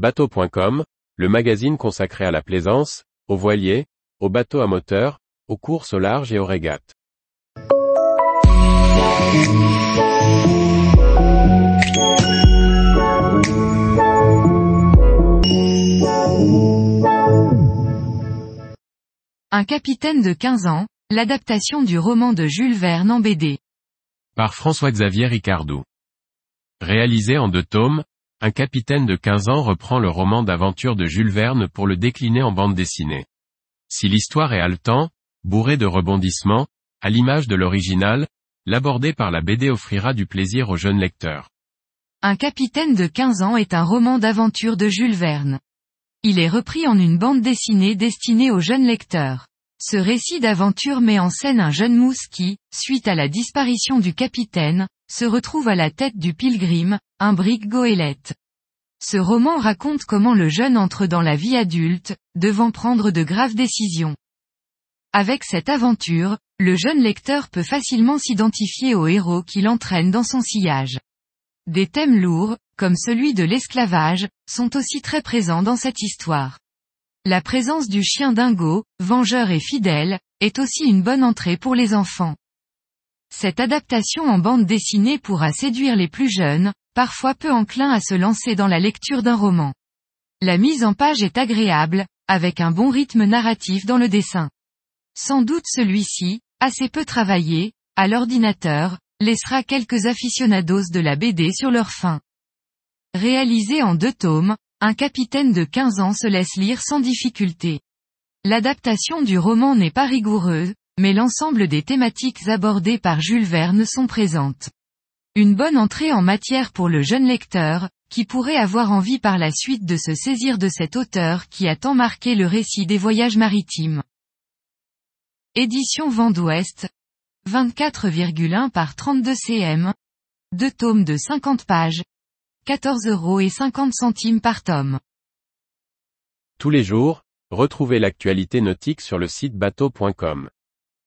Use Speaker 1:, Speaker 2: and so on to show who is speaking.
Speaker 1: Bateau.com, le magazine consacré à la plaisance, aux voiliers, aux bateaux à moteur, aux courses au large et aux régates.
Speaker 2: Un capitaine de 15 ans, l'adaptation du roman de Jules Verne en BD.
Speaker 1: Par François-Xavier Ricardou. Réalisé en deux tomes, un capitaine de 15 ans reprend le roman d'aventure de Jules Verne pour le décliner en bande dessinée. Si l'histoire est haletant, bourrée de rebondissements, à l'image de l'original, l'aborder par la BD offrira du plaisir aux jeunes lecteurs.
Speaker 2: Un capitaine de 15 ans est un roman d'aventure de Jules Verne. Il est repris en une bande dessinée destinée aux jeunes lecteurs. Ce récit d'aventure met en scène un jeune mousse qui, suite à la disparition du capitaine, se retrouve à la tête du Pilgrim, un brick goélette. Ce roman raconte comment le jeune entre dans la vie adulte, devant prendre de graves décisions. Avec cette aventure, le jeune lecteur peut facilement s'identifier au héros qui l'entraîne dans son sillage. Des thèmes lourds, comme celui de l'esclavage, sont aussi très présents dans cette histoire. La présence du chien dingo, vengeur et fidèle, est aussi une bonne entrée pour les enfants. Cette adaptation en bande dessinée pourra séduire les plus jeunes, parfois peu enclins à se lancer dans la lecture d'un roman. La mise en page est agréable, avec un bon rythme narratif dans le dessin. Sans doute celui-ci, assez peu travaillé, à l'ordinateur, laissera quelques aficionados de la BD sur leur faim. Réalisé en deux tomes, un capitaine de 15 ans se laisse lire sans difficulté. L'adaptation du roman n'est pas rigoureuse, mais l'ensemble des thématiques abordées par Jules Verne sont présentes. Une bonne entrée en matière pour le jeune lecteur, qui pourrait avoir envie par la suite de se saisir de cet auteur qui a tant marqué le récit des voyages maritimes. Édition Vent d'Ouest. 24,1 par 32 cm. Deux tomes de 50 pages. 14 euros et 50 centimes par tome.
Speaker 1: Tous les jours, retrouvez l'actualité nautique sur le site bateau.com.